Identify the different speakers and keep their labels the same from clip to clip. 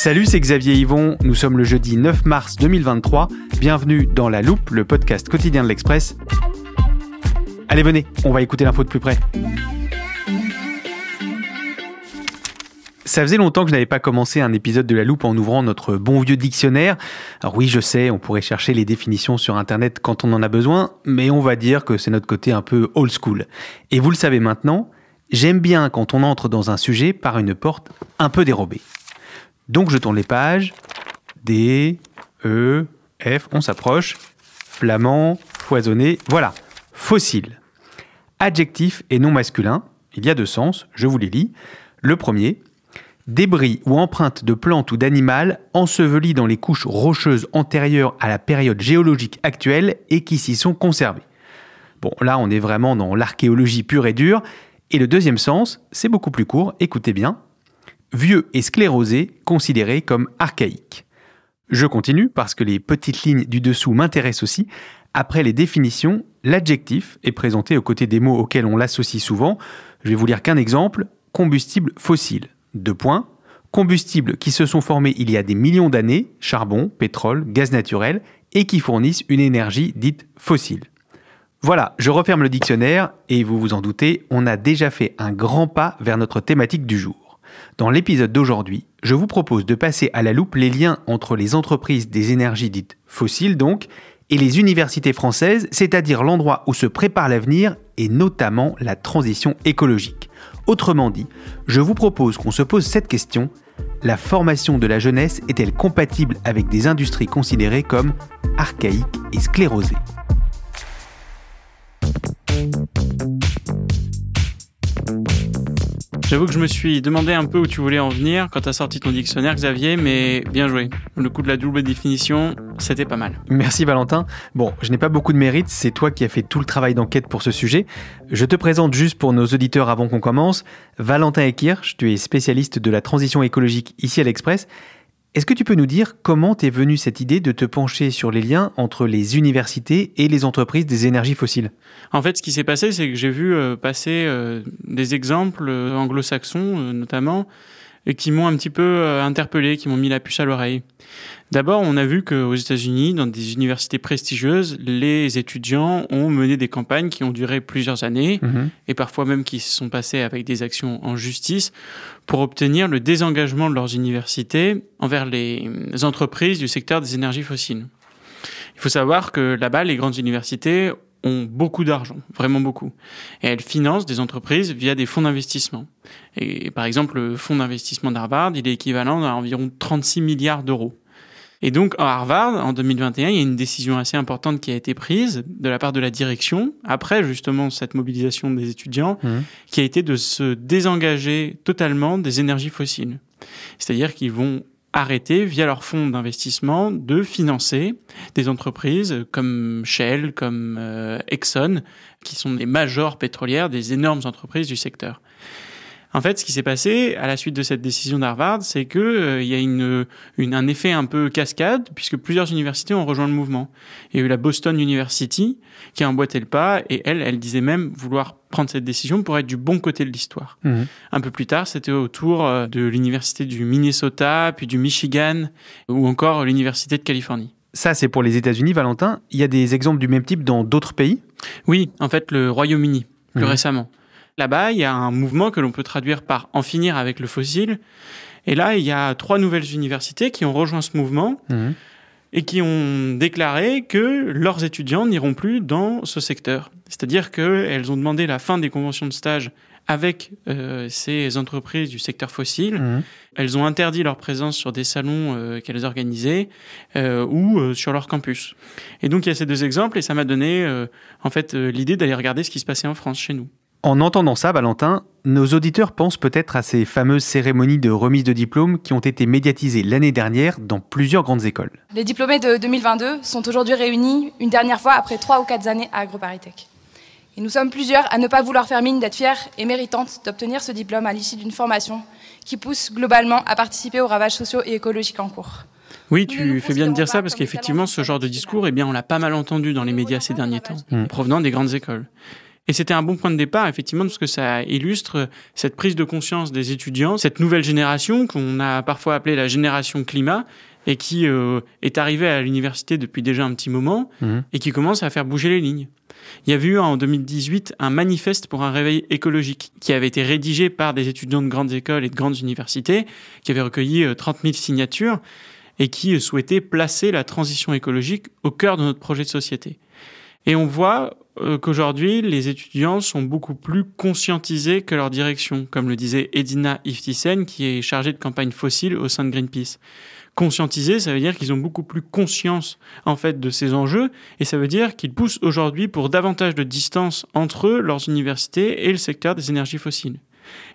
Speaker 1: Salut, c'est Xavier Yvon. Nous sommes le jeudi 9 mars 2023. Bienvenue dans La Loupe, le podcast quotidien de l'Express. Allez, venez, on va écouter l'info de plus près. Ça faisait longtemps que je n'avais pas commencé un épisode de La Loupe en ouvrant notre bon vieux dictionnaire. Alors oui, je sais, on pourrait chercher les définitions sur Internet quand on en a besoin, mais on va dire que c'est notre côté un peu old school. Et vous le savez maintenant, j'aime bien quand on entre dans un sujet par une porte un peu dérobée. Donc je tourne les pages. D, E, F, on s'approche. Flamand, foisonné, voilà. Fossile. Adjectif et non masculin. Il y a deux sens, je vous les lis. Le premier, débris ou empreintes de plantes ou d'animal ensevelis dans les couches rocheuses antérieures à la période géologique actuelle et qui s'y sont conservés. Bon, là, on est vraiment dans l'archéologie pure et dure. Et le deuxième sens, c'est beaucoup plus court, écoutez bien, vieux et sclérosé, considéré comme archaïque. Je continue parce que les petites lignes du dessous m'intéressent aussi. Après les définitions, l'adjectif est présenté aux côtés des mots auxquels on l'associe souvent. Je vais vous lire qu'un exemple, combustible fossile. Deux points. Combustibles qui se sont formés il y a des millions d'années, charbon, pétrole, gaz naturel, et qui fournissent une énergie dite fossile. Voilà, je referme le dictionnaire, et vous vous en doutez, on a déjà fait un grand pas vers notre thématique du jour. Dans l'épisode d'aujourd'hui, je vous propose de passer à la loupe les liens entre les entreprises des énergies dites fossiles donc, et les universités françaises, c'est-à-dire l'endroit où se prépare l'avenir et notamment la transition écologique. Autrement dit, je vous propose qu'on se pose cette question, la formation de la jeunesse est-elle compatible avec des industries considérées comme archaïques et sclérosées?
Speaker 2: J'avoue que je me suis demandé un peu où tu voulais en venir quand tu as sorti ton dictionnaire, Xavier, mais bien joué. Le coup de la double définition, c'était pas mal.
Speaker 1: Merci Valentin. Bon, je n'ai pas beaucoup de mérite, c'est toi qui as fait tout le travail d'enquête pour ce sujet. Je te présente juste pour nos auditeurs avant qu'on commence. Valentin Ekirch, tu es spécialiste de la transition écologique ici à l'Express. Est-ce que tu peux nous dire comment t'es venue cette idée de te pencher sur les liens entre les universités et les entreprises des énergies fossiles?
Speaker 2: En fait, ce qui s'est passé, c'est que j'ai vu euh, passer euh, des exemples euh, anglo-saxons notamment, et qui m'ont un petit peu interpellé, qui m'ont mis la puce à l'oreille. D'abord, on a vu qu'aux États-Unis, dans des universités prestigieuses, les étudiants ont mené des campagnes qui ont duré plusieurs années
Speaker 1: Mhm.
Speaker 2: et parfois même qui se sont passées avec des actions en justice pour obtenir le désengagement de leurs universités envers les entreprises du secteur des énergies fossiles. Il faut savoir que là-bas, les grandes universités ont beaucoup d'argent, vraiment beaucoup. Et elles financent des entreprises via des fonds d'investissement. Et par exemple, le fonds d'investissement d'Harvard, il est équivalent à environ 36 milliards d'euros. Et donc, à Harvard, en 2021, il y a une décision assez importante qui a été prise de la part de la direction, après justement cette mobilisation des étudiants,
Speaker 1: Mhm.
Speaker 2: qui a été de se désengager totalement des énergies fossiles. C'est-à-dire qu'ils vont arrêter, via leur fonds d'investissement, de financer des entreprises comme Shell, comme euh, Exxon, qui sont des majors pétrolières, des énormes entreprises du secteur. En fait, ce qui s'est passé à la suite de cette décision d'Harvard, c'est que euh, il y a une, une- un effet un peu cascade, puisque plusieurs universités ont rejoint le mouvement. Il y a eu la Boston University qui a emboîté le pas, et elle, elle disait même vouloir prendre cette décision pour être du bon côté de l'histoire.
Speaker 1: Mhm.
Speaker 2: Un peu plus tard, c'était autour euh, de l'université du Minnesota, puis du Michigan, ou encore l'université de Californie.
Speaker 1: Ça, c'est pour les États-Unis, Valentin. Il y a des exemples du même type dans d'autres pays?
Speaker 2: Oui, en fait, le Royaume-Uni, plus
Speaker 1: Mhm.
Speaker 2: récemment. Là-bas, il y a un mouvement que l'on peut traduire par en finir avec le fossile. Et là, il y a trois nouvelles universités qui ont rejoint ce mouvement et qui ont déclaré que leurs étudiants n'iront plus dans ce secteur. C'est-à-dire qu'elles ont demandé la fin des conventions de stage avec euh, ces entreprises du secteur fossile.
Speaker 1: Mhm.
Speaker 2: Elles ont interdit leur présence sur des salons euh, qu'elles organisaient euh, ou sur leur campus. Et donc il y a ces deux exemples et ça m'a donné en fait l'idée d'aller regarder ce qui se passait en France chez nous.
Speaker 1: En entendant ça, Valentin, nos auditeurs pensent peut-être à ces fameuses cérémonies de remise de diplôme qui ont été médiatisées l'année dernière dans plusieurs grandes écoles.
Speaker 3: Les diplômés de 2022 sont aujourd'hui réunis une dernière fois après trois ou quatre années à AgroParisTech. Et nous sommes plusieurs à ne pas vouloir faire mine d'être fiers et méritantes d'obtenir ce diplôme à l'issue d'une formation qui pousse globalement à participer aux ravages sociaux et écologiques en cours.
Speaker 2: Oui, tu fais bien de dire ça parce qu'effectivement, ce genre de discours, eh bien, on l'a pas mal entendu dans les médias ces derniers temps, provenant des grandes écoles. Et c'était un bon point de départ, effectivement, parce que ça illustre cette prise de conscience des étudiants, cette nouvelle génération qu'on a parfois appelée la génération climat, et qui euh, est arrivée à l'université depuis déjà un petit moment,
Speaker 1: Mhm.
Speaker 2: et qui commence à faire bouger les lignes. Il y avait eu en 2018 un manifeste pour un réveil écologique qui avait été rédigé par des étudiants de grandes écoles et de grandes universités, qui avait recueilli euh, 30 000 signatures et qui euh, souhaitait placer la transition écologique au cœur de notre projet de société. Et on voit euh, qu'aujourd'hui, les étudiants sont beaucoup plus conscientisés que leur direction, comme le disait Edina Iftisen, qui est chargée de campagne fossile au sein de Greenpeace. Conscientisés, ça veut dire qu'ils ont beaucoup plus conscience en fait de ces enjeux, et ça veut dire qu'ils poussent aujourd'hui pour davantage de distance entre leurs universités et le secteur des énergies fossiles.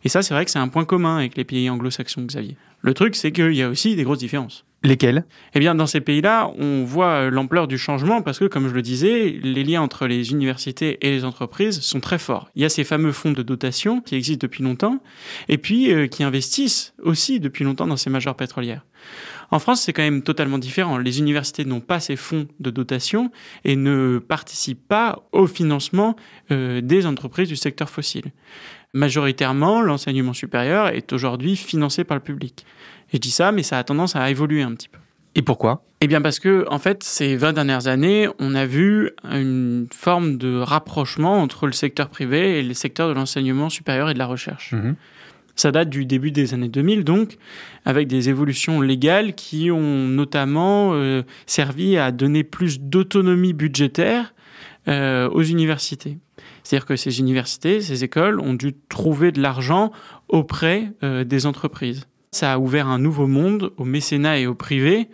Speaker 2: Et ça, c'est vrai que c'est un point commun avec les pays anglo-saxons, Xavier. Le truc, c'est qu'il y a aussi des grosses différences.
Speaker 1: Lesquels
Speaker 2: Eh bien, dans ces pays-là, on voit euh, l'ampleur du changement parce que, comme je le disais, les liens entre les universités et les entreprises sont très forts. Il y a ces fameux fonds de dotation qui existent depuis longtemps et puis euh, qui investissent aussi depuis longtemps dans ces majeures pétrolières. En France, c'est quand même totalement différent. Les universités n'ont pas ces fonds de dotation et ne participent pas au financement euh, des entreprises du secteur fossile. Majoritairement, l'enseignement supérieur est aujourd'hui financé par le public. Et je dis ça, mais ça a tendance à évoluer un petit peu.
Speaker 1: Et pourquoi?
Speaker 2: Eh bien parce que, en fait, ces 20 dernières années, on a vu une forme de rapprochement entre le secteur privé et le secteur de l'enseignement supérieur et de la recherche.
Speaker 1: Mhm.
Speaker 2: Ça date du début des années 2000, donc, avec des évolutions légales qui ont notamment euh, servi à donner plus d'autonomie budgétaire euh, aux universités. C'est-à-dire que ces universités, ces écoles ont dû trouver de l'argent auprès euh, des entreprises. Ça a ouvert un nouveau monde au mécénat et au privé,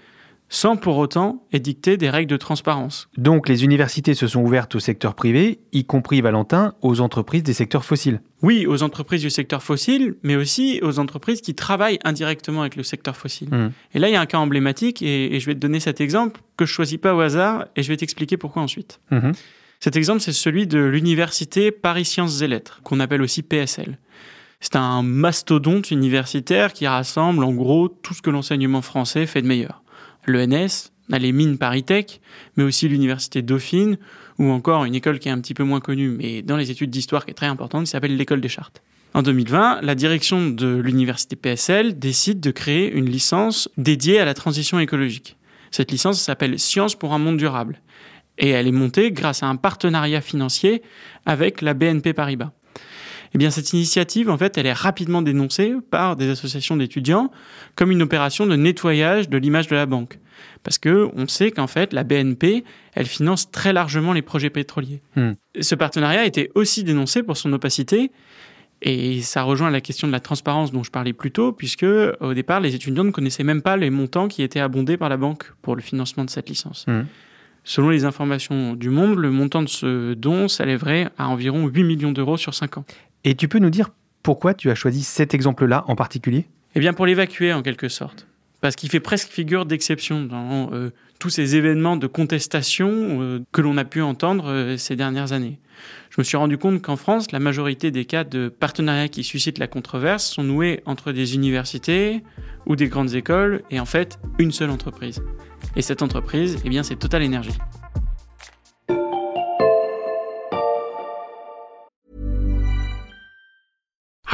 Speaker 2: sans pour autant édicter des règles de transparence.
Speaker 1: Donc les universités se sont ouvertes au secteur privé, y compris Valentin, aux entreprises des secteurs fossiles.
Speaker 2: Oui, aux entreprises du secteur fossile, mais aussi aux entreprises qui travaillent indirectement avec le secteur fossile.
Speaker 1: Mhm.
Speaker 2: Et là, il y a un cas emblématique, et, et je vais te donner cet exemple que je choisis pas au hasard, et je vais t'expliquer pourquoi ensuite.
Speaker 1: Mhm.
Speaker 2: Cet exemple, c'est celui de l'université Paris Sciences et Lettres, qu'on appelle aussi PSL. C'est un mastodonte universitaire qui rassemble en gros tout ce que l'enseignement français fait de meilleur. L'ENS, les mines ParisTech, mais aussi l'université Dauphine, ou encore une école qui est un petit peu moins connue, mais dans les études d'histoire qui est très importante, qui s'appelle l'école des Chartes. En 2020, la direction de l'université PSL décide de créer une licence dédiée à la transition écologique. Cette licence s'appelle Sciences pour un monde durable. Et elle est montée grâce à un partenariat financier avec la BNP Paribas. Eh bien, cette initiative, en fait, elle est rapidement dénoncée par des associations d'étudiants comme une opération de nettoyage de l'image de la banque. Parce que on sait qu'en fait, la BNP, elle finance très largement les projets pétroliers.
Speaker 1: Hmm.
Speaker 2: Ce partenariat a été aussi dénoncé pour son opacité. Et ça rejoint la question de la transparence dont je parlais plus tôt, puisque au départ, les étudiants ne connaissaient même pas les montants qui étaient abondés par la banque pour le financement de cette licence.
Speaker 1: Mhm.
Speaker 2: Selon les informations du Monde, le montant de ce don s'élèverait à environ 8 millions d'euros sur 5 ans.
Speaker 1: Et tu peux nous dire pourquoi tu as choisi cet exemple-là en particulier?
Speaker 2: Eh bien, pour l'évacuer en quelque sorte. Parce qu'il fait presque figure d'exception dans euh, tous ces événements de contestation euh, que l'on a pu entendre euh, ces dernières années. Je me suis rendu compte qu'en France, la majorité des cas de partenariats qui suscitent la controverse sont noués entre des universités ou des grandes écoles et en fait une seule entreprise. Et cette entreprise, eh bien, c'est Total Energy.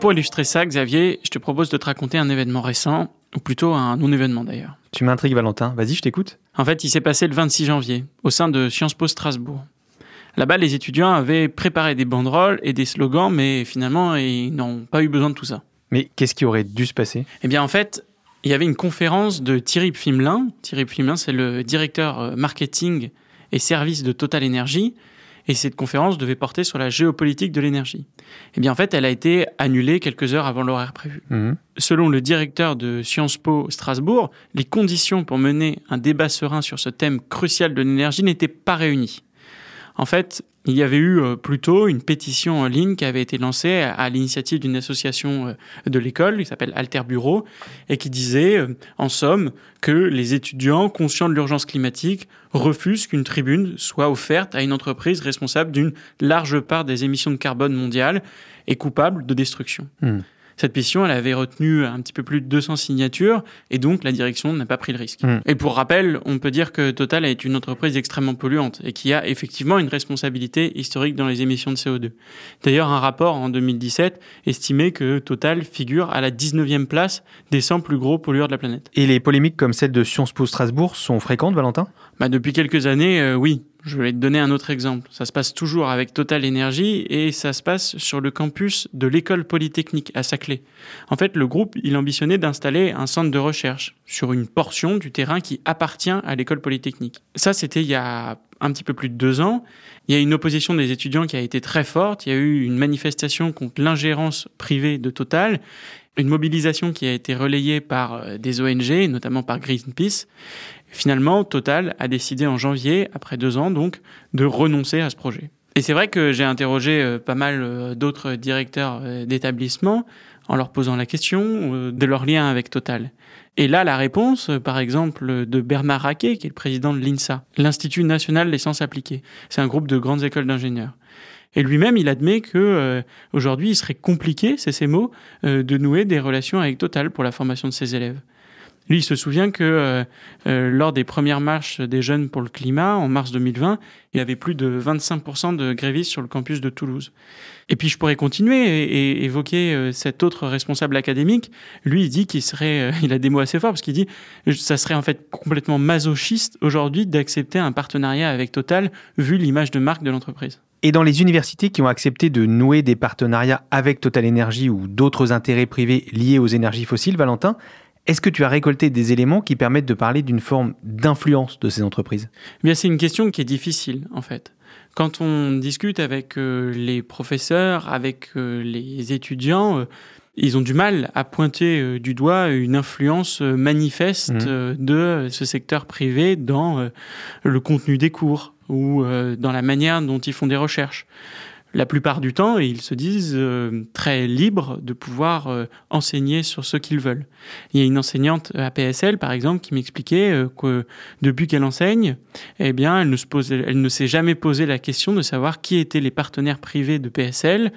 Speaker 2: Pour illustrer ça, Xavier, je te propose de te raconter un événement récent, ou plutôt un non-événement d'ailleurs.
Speaker 1: Tu m'intrigues, Valentin. Vas-y, je t'écoute.
Speaker 2: En fait, il s'est passé le 26 janvier, au sein de Sciences Po Strasbourg. Là-bas, les étudiants avaient préparé des banderoles et des slogans, mais finalement, ils n'ont pas eu besoin de tout ça.
Speaker 1: Mais qu'est-ce qui aurait dû se passer?
Speaker 2: Eh bien, en fait, il y avait une conférence de Thierry Pflimelin. Thierry Pflimelin, c'est le directeur euh, marketing et service de Total Energy. Et cette conférence devait porter sur la géopolitique de l'énergie. Eh bien, en fait, elle a été annulée quelques heures avant l'horaire prévu.
Speaker 1: Mhm.
Speaker 2: Selon le directeur de Sciences Po Strasbourg, les conditions pour mener un débat serein sur ce thème crucial de l'énergie n'étaient pas réunies. En fait, il y avait eu euh, plutôt une pétition en ligne qui avait été lancée à, à l'initiative d'une association euh, de l'école qui s'appelle Alter Bureau et qui disait, euh, en somme, que les étudiants conscients de l'urgence climatique refusent qu'une tribune soit offerte à une entreprise responsable d'une large part des émissions de carbone mondiales et coupable de destruction.
Speaker 1: Hmm.
Speaker 2: Cette pétition, elle avait retenu un petit peu plus de 200 signatures et donc la direction n'a pas pris le risque.
Speaker 1: Mm.
Speaker 2: Et pour rappel, on peut dire que Total est une entreprise extrêmement polluante et qui a effectivement une responsabilité historique dans les émissions de CO2. D'ailleurs, un rapport en 2017 estimait que Total figure à la 19e place des 100 plus gros pollueurs de la planète.
Speaker 1: Et les polémiques comme celle de Sciences Po Strasbourg sont fréquentes, Valentin?
Speaker 2: Bah, depuis quelques années, euh, oui. Je vais te donner un autre exemple. Ça se passe toujours avec Total Energy et ça se passe sur le campus de l'école polytechnique à Saclay. En fait, le groupe, il ambitionnait d'installer un centre de recherche sur une portion du terrain qui appartient à l'école polytechnique. Ça, c'était il y a un petit peu plus de deux ans. Il y a une opposition des étudiants qui a été très forte. Il y a eu une manifestation contre l'ingérence privée de Total une mobilisation qui a été relayée par euh, des ONG, notamment par Greenpeace. Finalement, Total a décidé en janvier, après deux ans donc, de renoncer à ce projet. Et c'est vrai que j'ai interrogé euh, pas mal euh, d'autres directeurs d'établissements en leur posant la question euh, de leur lien avec Total. Et là, la réponse, euh, par exemple, de Bernard Raquet, qui est le président de l'INSA, l'Institut national des sciences appliquées. C'est un groupe de grandes écoles d'ingénieurs. Et lui-même, il admet que euh, aujourd'hui, il serait compliqué, c'est ses mots, euh, de nouer des relations avec Total pour la formation de ses élèves. Lui, il se souvient que euh, euh, lors des premières marches des jeunes pour le climat, en mars 2020, il y avait plus de 25% de grévistes sur le campus de Toulouse. Et puis, je pourrais continuer et, évoquer euh, cet autre responsable académique. Lui, il dit qu'il serait, il a des mots assez forts parce qu'il dit, ça serait en fait complètement masochiste aujourd'hui d'accepter un partenariat avec Total vu l'image de marque de l'entreprise.
Speaker 1: Et dans les universités qui ont accepté de nouer des partenariats avec Total Energy ou d'autres intérêts privés liés aux énergies fossiles, Valentin, est-ce que tu as récolté des éléments qui permettent de parler d'une forme d'influence de ces entreprises?
Speaker 2: Eh Bien, c'est une question qui est difficile, en fait. Quand on discute avec euh, les professeurs, avec euh, les étudiants, euh, ils ont du mal à pointer du doigt une influence manifeste euh, de ce secteur privé dans le contenu des cours ou dans la manière dont ils font des recherches. La plupart du temps, ils se disent euh, très libres de pouvoir euh, enseigner sur ce qu'ils veulent. Il y a une enseignante à PSL, par exemple, qui m'expliquait euh, que depuis qu'elle enseigne, eh bien, elle ne, s'est jamais posé la question de savoir qui étaient les partenaires privés de PSL.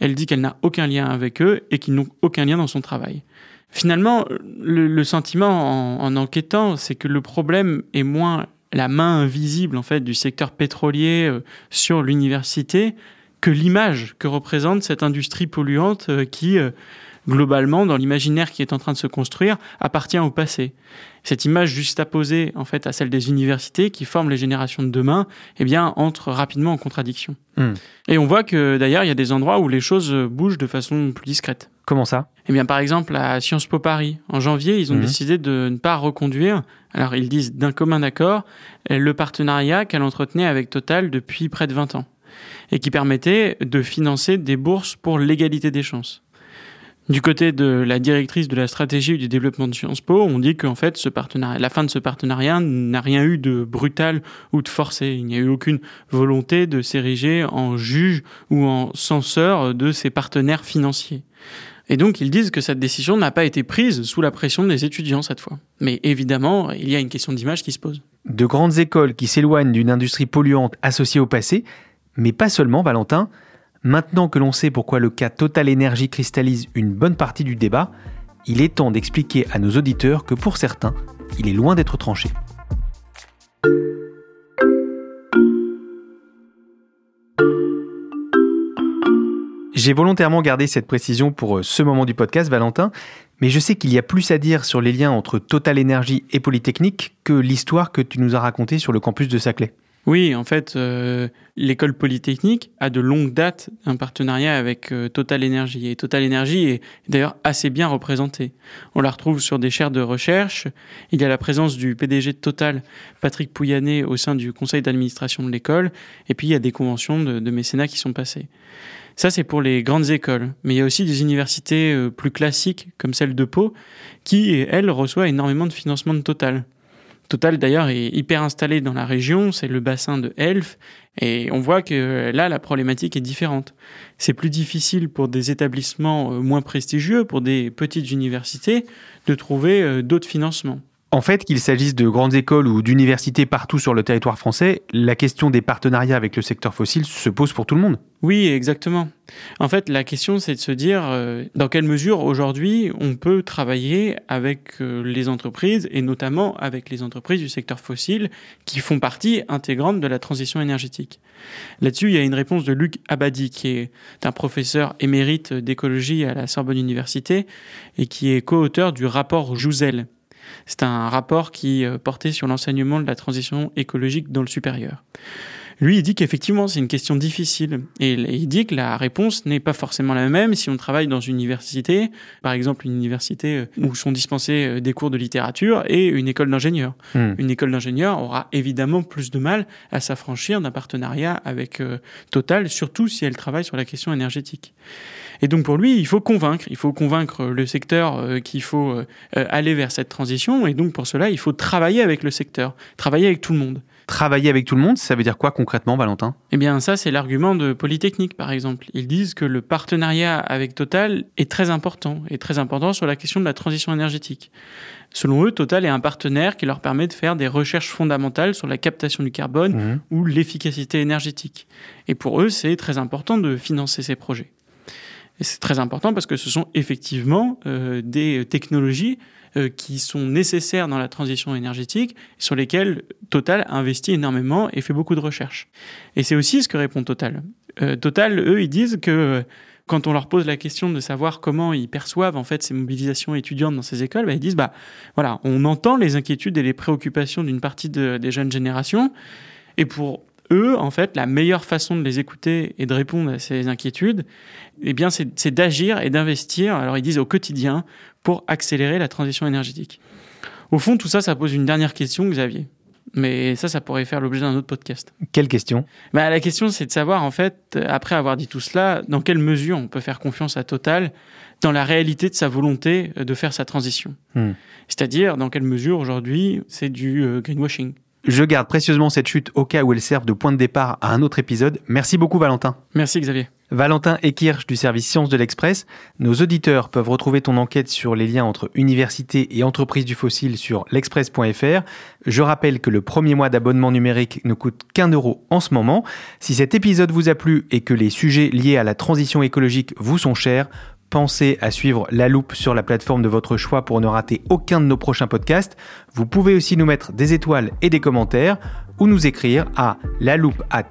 Speaker 2: Elle dit qu'elle n'a aucun lien avec eux et qu'ils n'ont aucun lien dans son travail. Finalement, le, sentiment en, en enquêtant, c'est que le problème est moins la main invisible en fait du secteur pétrolier sur l'université que l'image que représente cette industrie polluante euh, qui euh, globalement dans l'imaginaire qui est en train de se construire appartient au passé. Cette image juxtaposée en fait à celle des universités qui forment les générations de demain, eh bien entre rapidement en contradiction.
Speaker 1: Hmm.
Speaker 2: Et on voit que d'ailleurs il y a des endroits où les choses euh, bougent de façon plus discrète.
Speaker 1: Comment ça?
Speaker 2: Eh bien, par exemple, à Sciences Po Paris, en janvier, ils ont
Speaker 1: Mhm.
Speaker 2: décidé de ne pas reconduire, alors ils disent d'un commun accord, le partenariat qu'elle entretenait avec Total depuis près de 20 ans, et qui permettait de financer des bourses pour l'égalité des chances. Du côté de la directrice de la stratégie du développement de Sciences Po, on dit qu'en fait, la fin de ce partenariat n'a rien eu de brutal ou de forcé. Il n'y a eu aucune volonté de s'ériger en juge ou en censeur de ses partenaires financiers. Et donc, ils disent que cette décision n'a pas été prise sous la pression des étudiants cette fois. Mais évidemment, il y a une question d'image qui se pose.
Speaker 1: De grandes écoles qui s'éloignent d'une industrie polluante associée au passé, mais pas seulement, Valentin. Maintenant que l'on sait pourquoi le cas Total Energy cristallise une bonne partie du débat, il est temps d'expliquer à nos auditeurs que pour certains, il est loin d'être tranché. J'ai volontairement gardé cette précision pour euh, ce moment du podcast, Valentin, mais je sais qu'il y a plus à dire sur les liens entre Total Energy et Polytechnique que l'histoire que tu nous as racontée sur le campus de Saclay.
Speaker 2: Oui, en fait, euh, l'école polytechnique a de longue date un partenariat avec euh, Total Energy. Et Total Energy est d'ailleurs assez bien représentée. On la retrouve sur des chaires de recherche. Il y a la présence du PDG de Total, Patrick Pouyanné, au sein du conseil d'administration de l'école. Et puis, il y a des conventions de, mécénat qui sont passées. Ça, c'est pour les grandes écoles. Mais il y a aussi des universités euh, plus classiques, comme celle de Pau, qui, elle, reçoit énormément de financement de Total. Total d'ailleurs est hyper installé dans la région, c'est le bassin de Elf, et on voit que là la problématique est différente. C'est plus difficile pour des établissements euh, moins prestigieux, pour des petites universités, de trouver euh, d'autres financements.
Speaker 1: En fait, qu'il s'agisse de grandes écoles ou d'universités partout sur le territoire français, la question des partenariats avec le secteur fossile se pose pour tout le monde.
Speaker 2: Oui, exactement. En fait, la question, c'est de se dire euh, dans quelle mesure aujourd'hui on peut travailler avec euh, les entreprises et notamment avec les entreprises du secteur fossile qui font partie intégrante de la transition énergétique. Là-dessus, il y a une réponse de Luc Abadi, qui est un professeur émérite d'écologie à la Sorbonne Université et qui est co-auteur du rapport Jouzel, c'est un rapport qui euh, portait sur l'enseignement de la transition écologique dans le supérieur. Lui, il dit qu'effectivement, c'est une question difficile. Et il dit que la réponse n'est pas forcément la même si on travaille dans une université, par exemple une université euh, où sont dispensés euh, des cours de littérature et une école d'ingénieur. Hmm. Une école d'ingénieur aura évidemment plus de mal à s'affranchir d'un partenariat avec Total, surtout si elle travaille sur la question énergétique. Et donc pour lui, il faut convaincre, il faut convaincre le secteur euh, qu'il faut euh, aller vers cette transition. Et donc pour cela, il faut travailler avec le secteur, travailler avec tout le monde.
Speaker 1: Travailler avec tout le monde, ça veut dire quoi concrètement, Valentin?
Speaker 2: Eh bien, ça, c'est l'argument de Polytechnique, par exemple. Ils disent que le partenariat avec Total est très important, et très important sur la question de la transition énergétique. Selon eux, Total est un partenaire qui leur permet de faire des recherches fondamentales sur la captation du carbone mmh. ou l'efficacité énergétique. Et pour eux, c'est très important de financer ces projets. Et c'est très important parce que ce sont effectivement euh, des technologies euh, qui sont nécessaires dans la transition énergétique, sur lesquelles Total investit énormément et fait beaucoup de recherches. Et c'est aussi ce que répond Total. Euh, Total, eux, ils disent que quand on leur pose la question de savoir comment ils perçoivent en fait ces mobilisations étudiantes dans ces écoles, bah, ils disent bah voilà, on entend les inquiétudes et les préoccupations d'une partie des jeunes générations, et pour eux, en fait, la meilleure façon de les écouter et de répondre à ces inquiétudes, eh bien, c'est d'agir et d'investir, alors ils disent au quotidien, pour accélérer la transition énergétique. Au fond, tout ça, ça pose une dernière question, Xavier. Mais ça, ça pourrait faire l'objet d'un autre podcast.
Speaker 1: Quelle question?
Speaker 2: Bah, La question, c'est de savoir, en fait, après avoir dit tout cela, dans quelle mesure on peut faire confiance à Total dans la réalité de sa volonté de faire sa transition? Hmm. C'est-à-dire, dans quelle mesure, aujourd'hui, c'est du euh, greenwashing.
Speaker 1: Je garde précieusement cette chute au cas où elle serve de point de départ à un autre épisode. Merci beaucoup Valentin.
Speaker 2: Merci Xavier.
Speaker 1: Valentin Ekirch du service Sciences de l'Express. Nos auditeurs peuvent retrouver ton enquête sur les liens entre université et entreprise du fossile sur l'express.fr. Je rappelle que le premier mois d'abonnement numérique ne coûte qu'un euro en ce moment. Si cet épisode vous a plu et que les sujets liés à la transition écologique vous sont chers, Pensez à suivre La Loupe sur la plateforme de votre choix pour ne rater aucun de nos prochains podcasts. Vous pouvez aussi nous mettre des étoiles et des commentaires ou nous écrire à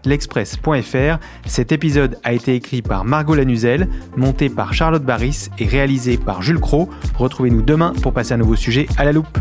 Speaker 1: l'express.fr. Cet épisode a été écrit par Margot Lanuzel, monté par Charlotte Barris et réalisé par Jules Cro. Retrouvez-nous demain pour passer un nouveau sujet à la loupe.